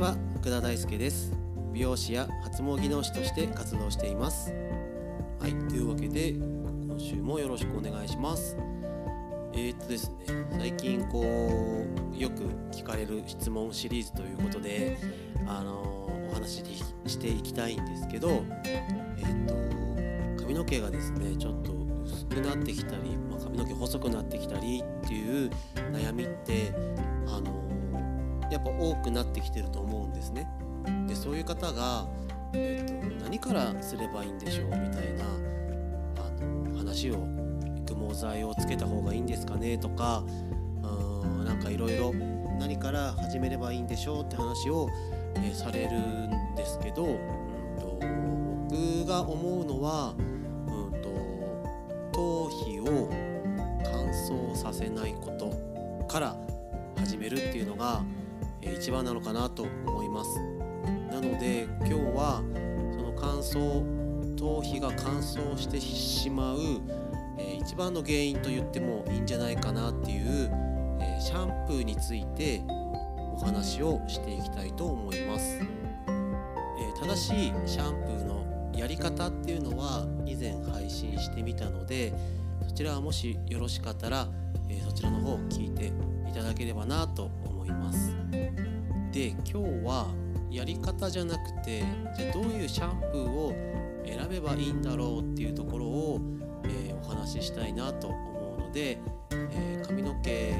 は福田大輔です。美容師や発毛技能士として活動しています。はいというわけで今週もよろしくお願いします。えー、っとですね最近こうよく聞かれる質問シリーズということであのお話ししていきたいんですけどえー、っと髪の毛がですねちょっと薄くなってきたり、まあ、髪の毛細くなってきたりっていう悩みってあのやっぱ多くなってきてると思うんですね。でそういう方が、えーと、何からすればいいんでしょうみたいなあの話を育毛剤をつけた方がいいんですかねとかうんなんかいろいろ何から始めればいいんでしょうって話を、えー、されるんですけど、うんと、僕が思うのは、うんと頭皮を乾燥させないことから始めるっていうのが一番なのかなと思いますなので今日はその乾燥頭皮が乾燥してしまう、え一番の原因と言ってもいいんじゃないかなっていう、えシャンプーについてお話をしていきたいと思います、え正しいシャンプーのやり方っていうのは以前配信してみたのでそちらはもしよろしかったら、えそちらの方を聞いていただければなと思います。で今日はやり方じゃなくてじゃどういうシャンプーを選べばいいんだろうっていうところを、えー、お話ししたいなと思うので、えー、髪の毛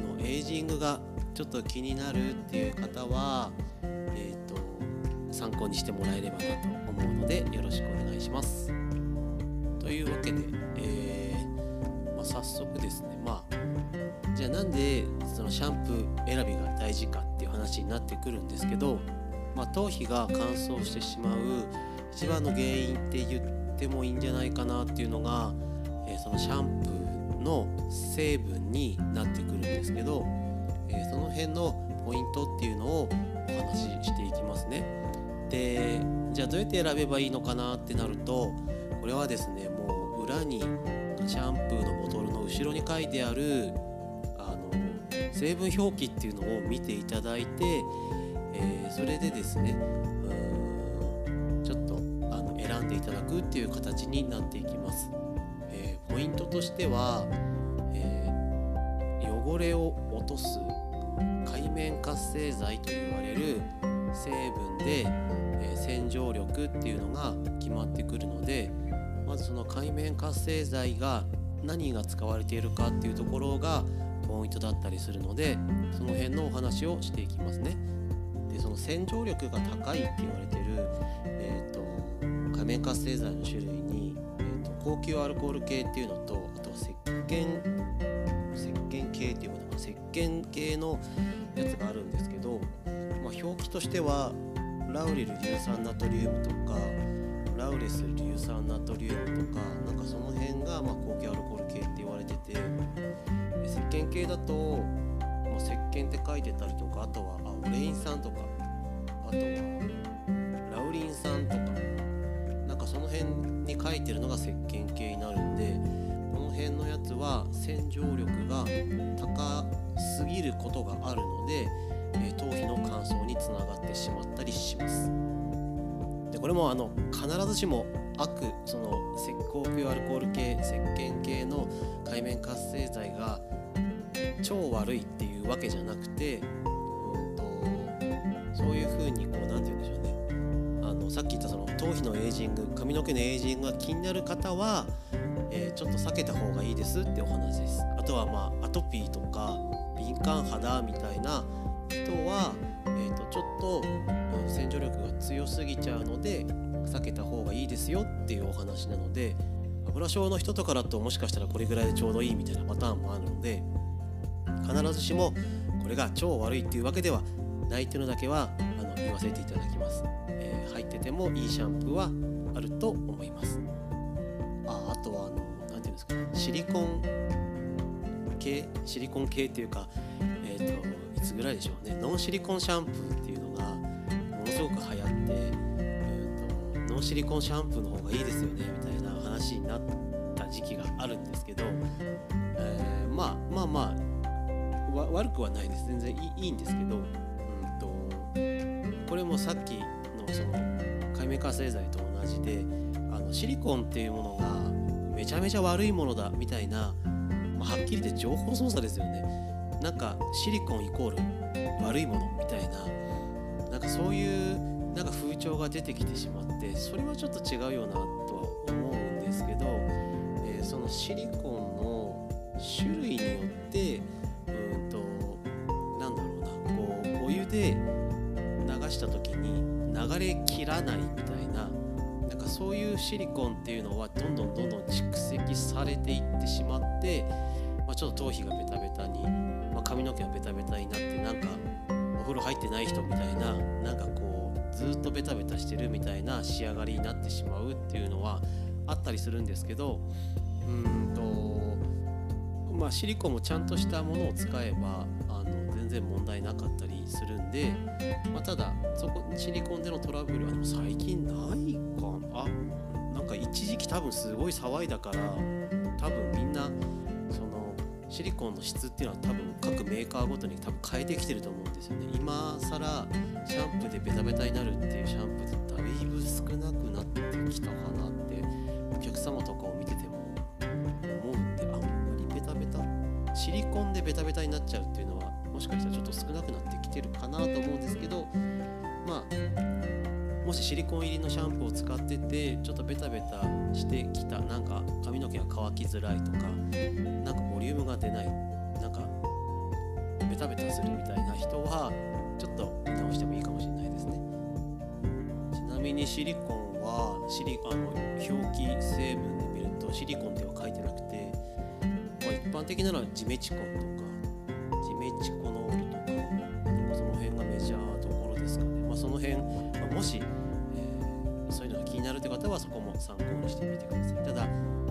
のエイジングがちょっと気になるっていう方は、えーと、参考にしてもらえればなと思うのでよろしくお願いします。というわけで、えー、まあ、早速ですねまあじゃあなんでそのシャンプー選びが大事か話になってくるんですけど、まあ、頭皮が乾燥してしまう一番の原因って言ってもいいんじゃないかなっていうのが、えー、そのシャンプーの成分になってくるんですけど、えー、その辺のポイントっていうのをお話ししていきますね。でじゃあどうやって選べばいいのかなってなるとこれはですねもう裏にシャンプーのボトルの後ろに書いてある成分表記っていうのを見ていただいて、えー、それでですねちょっとあの選んでいただくっていう形になっていきます。えー、ポイントとしては、えー、汚れを落とす界面活性剤と言われる成分で、え洗浄力っていうのが決まってくるのでまずその界面活性剤が何が使われているかっていうところがポイントだったりするのでその辺のお話をしていきますね。でその洗浄力が高いって言われてる、えーと、仮面活性剤の種類に、えーと、高級アルコール系っていうのとあとは石鹸石鹸系っていうものが石鹸系のやつがあるんですけど、まあ、表記としてはラウリル硫酸ナトリウムとかラウレス硫酸ナトリウムとかなんかその辺がま高級アルコール系って言われてて石鹸系だと、まあ、石鹸って書いてたりとかあとはあオレイン酸とかあとはラウリン酸とかなんかその辺に書いてるのが石鹸系になるんでこの辺のやつは洗浄力が高すぎることがあるので、えー、頭皮の乾燥につながってしまったりします。これもあの必ずしも悪その石膏級アルコール系石鹸系の界面活性剤が超悪いっていうわけじゃなくて、うんと、そういう風にこう何て言うんでしょうね。あのさっき言ったその頭皮のエイジング髪の毛のエイジングが気になる方は、えー、ちょっと避けた方がいいですってお話です。あとはまあアトピーとか敏感肌みたいな人は、えーと、ちょっと、うん、洗浄力が強すぎちゃうので避けた方がいいですよっていうお話なので油症の人とかだともしかしたらこれぐらいでちょうどいいみたいなパターンもあるので必ずしもこれが超悪いっていうわけではないっていうのだけはあの言わせていただきます、えー、入っててもいいシャンプーはあると思います。ああとはあの何て言うんですかシリコン系？シリコン系っていうかえっ、ー、といつぐらいでしょうね。ノンシリコンシャンプーっていうすごく流行って、えーと、ノンシリコンシャンプーの方がいいですよねみたいな話になった時期があるんですけど、えー、まあまあまあ悪くはないです。全然いいんですけど、うんとこれもさっきのその界面活性剤と同じであのシリコンっていうものがめちゃめちゃ悪いものだみたいな、まあ、はっきり言って情報操作ですよね。なんかシリコンイコール悪いものみたいなかそういうなんか風潮が出てきてしまってそれはちょっと違うよなとは思うんですけど、えー、そのシリコンの種類によってうんとなんだろうなこうお湯で流した時に流れきらないみたいななんかそういうシリコンっていうのはどんどんどんどん蓄積されていってしまって、まあ、ちょっと頭皮がベタベタに、まあ、髪の毛がベタベタになってなんかお風呂入ってない人みたいななんかこうずっとベタベタしてるみたいな仕上がりになってしまうっていうのはあったりするんですけどうんとまあシリコンもちゃんとしたものを使えばあの全然問題なかったりするんで、まあ、ただそこシリコンでのトラブルは最近ないかあなんか一時期多分すごい騒いだから多分みんなシリコンの質っていうのは多分各メーカーごとに多分変えてきてると思うんですよね。今更シャンプーでベタベタになるっていうシャンプーってだいぶ少なくなってきたかなってお客様とかを見てても思うんであんまりベタベタシリコンでベタベタになっちゃうっていうのはもしかしたらちょっと少なくなってきてるかなと思うんですけどまあもしシリコン入りのシャンプーを使っててちょっとベタベタしてきたなんか髪の毛が乾きづらいとかなんかボリュームが出ないなんかベタベタするみたいな人はちょっと見直してもいいかもしれないですね。ちなみにシリコンはシリあの表記成分で見るとシリコンでは書いてなくて、まあ、一般的なのはジメチコンとかジメチコノール参考にしてみてくださいただ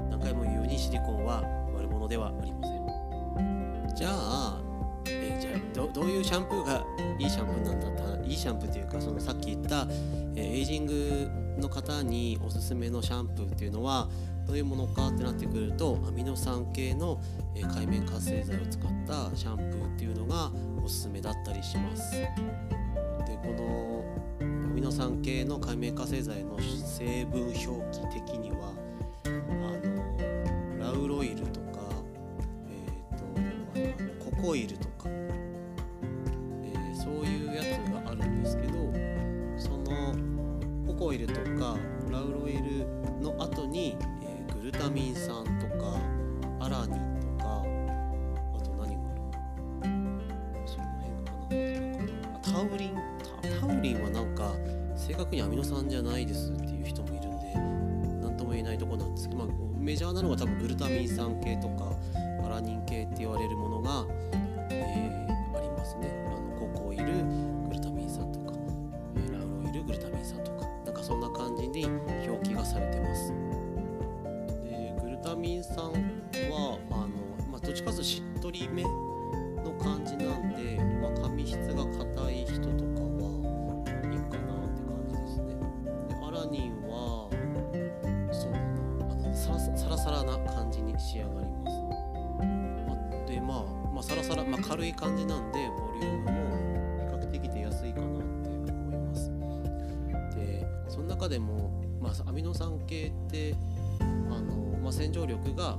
何回も言うようにシリコンは悪者ではありませんじゃあえじゃあどういうシャンプーがいいシャンプーなんだったいいシャンプーというかそのさっき言った、えエイジングの方におすすめのシャンプーっていうのはどういうものかってなってくるとアミノ酸系の、え界面活性剤を使ったシャンプーっていうのがおすすめだったりします。でこのノ酸系の界面活性剤の成分表記的にはあのラウロイルとか、えー、とあのココイルとか、えーそういうやつがあるんですけどそのココイルとかラウロイルの後に、えーグルタミン酸とかアラニンとかあと何がある？その辺かな。タウリンタタウリンはなんか正確にアミノ酸じゃないですっていう人もいるんで何とも言えないとこなんですけど、まあ、メジャーなのが多分グルタミン酸系とかアラニン系って言われるものが、えーありますね。あのココイルグルタミン酸とか、えーラウロイルグルタミン酸とかなんかそんな感じに表記がされてます。でグルタミン酸はあの、まあ、どっちかというとしっとりめ軽い感じなんでボリュームも比較的出やすいかなって思います。でその中でも、まあ、アミノ酸系ってあの、まあ、洗浄力が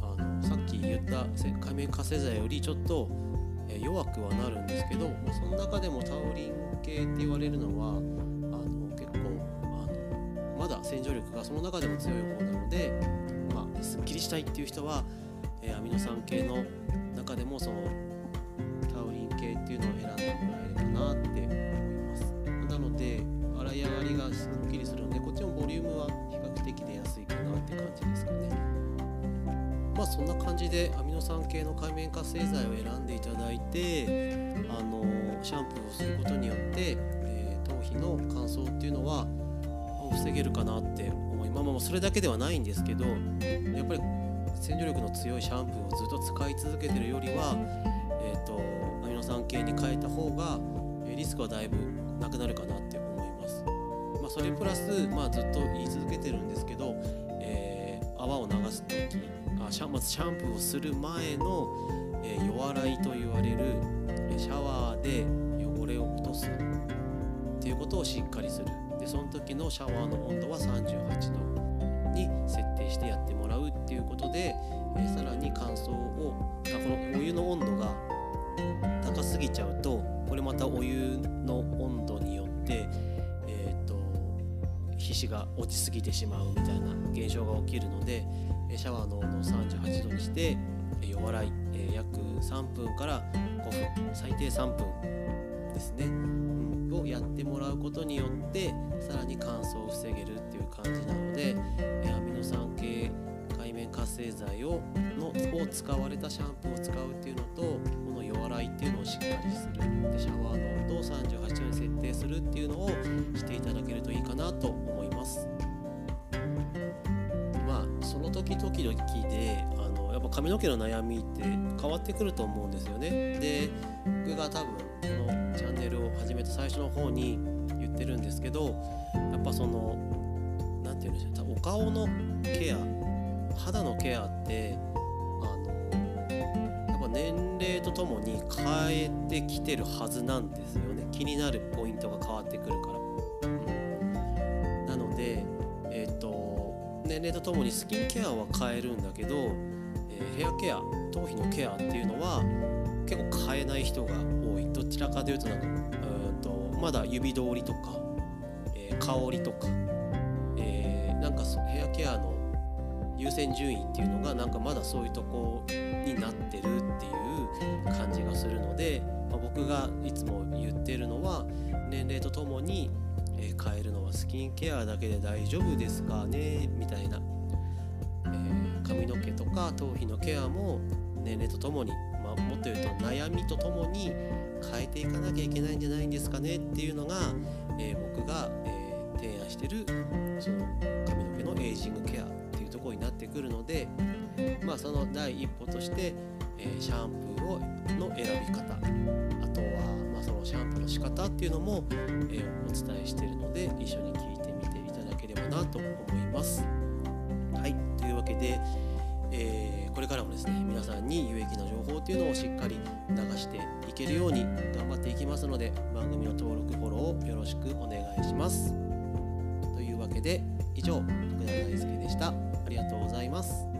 あのさっき言った界面活性剤よりちょっとえー弱くはなるんですけど、まあ、その中でもタウリン系って言われるのはあの結構あのまだ洗浄力がその中でも強い方なので、まあ、すっきりしたいっていう人は、えーアミノ酸系の中でもそのタウリン系っていうのを選んでもらえればなって思います。なので洗い上がりがすっきりするのでこっちもボリュームは比較的出やすいかなって感じですかね。まあそんな感じでアミノ酸系の界面活性剤を選んでいただいてあのシャンプーをすることによって、えー頭皮の乾燥っていうのは防げるかなって思いまあまあそれだけではないんですけどやっぱり洗浄力の強いシャンプーをずっと使い続けてるよりは、えー、とアミノ酸系に変えた方がえリスクはだいぶなくなるかなって思います。まあ、それプラス、まあ、ずっと言い続けてるんですけど、えー泡を流す時あシャまずシャンプーをする前の、えー、夜洗いと言われるえシャワーで汚れを落とすっていうことをしっかりするでその時のシャワーの温度は38度に設定してやってもらうっていうことで、えー、さらに乾燥をこのお湯の温度が高すぎちゃうとこれまたお湯の温度によってえ、ー、と皮脂が落ちすぎてしまうみたいな現象が起きるのでシャワーの温度を38度にして弱洗い、えー、約3分から5分最低3分ですね、うん、をやってもらうことによってさらに乾燥を防げるっていう感じなので、アミノ酸系海面活性剤をのを使われたシャンプーを使うっていうのとこの弱洗いっていうのをしっかりするでシャワーの温度を38度に設定するっていうのをしていただけるといいかなと思います。まあその時々であのやっぱ髪の毛の悩みって変わってくると思うんですよね。で僕が多分のチャンネルを始めた最初の方に言ってるんですけどやっぱその何て言うんでしょうお顔のケア肌のケアってあのやっぱ年齢とともに変えてきてるはずなんですよね気になるポイントが変わってくるから。なのでえっ、ー、と年齢とともにスキンケアは変えるんだけど、えー、ヘアケア頭皮のケアっていうのは結構変えない人がちらかというとなんかうんとまだ指通りとか、えー、香りとか、えー、なんかヘアケアの優先順位っていうのがなんかまだそういうとこになってるっていう感じがするので、まあ、僕がいつも言ってるのは年齢とともに、え、変えるのはスキンケアだけで大丈夫ですかねみたいな、えー、髪の毛とか頭皮のケアも年齢とともにもっと言うと悩みとともに変えていかなきゃいけないんじゃないんですかねっていうのが、えー、僕が、えー、提案してるその髪の毛のエイジングケアっていうところになってくるので、まあ、その第一歩として、えー、シャンプーをの選び方あとは、まあ、そのシャンプーの仕方っていうのも、えー、お伝えしてるので一緒に聞いてみていただければなと思います。はいというわけで、えーこれからもですね皆さんに有益な情報っていうのをしっかり流していけるように頑張っていきますので番組の登録フォローをよろしくお願いします。というわけで以上福田大輔でした。ありがとうございます。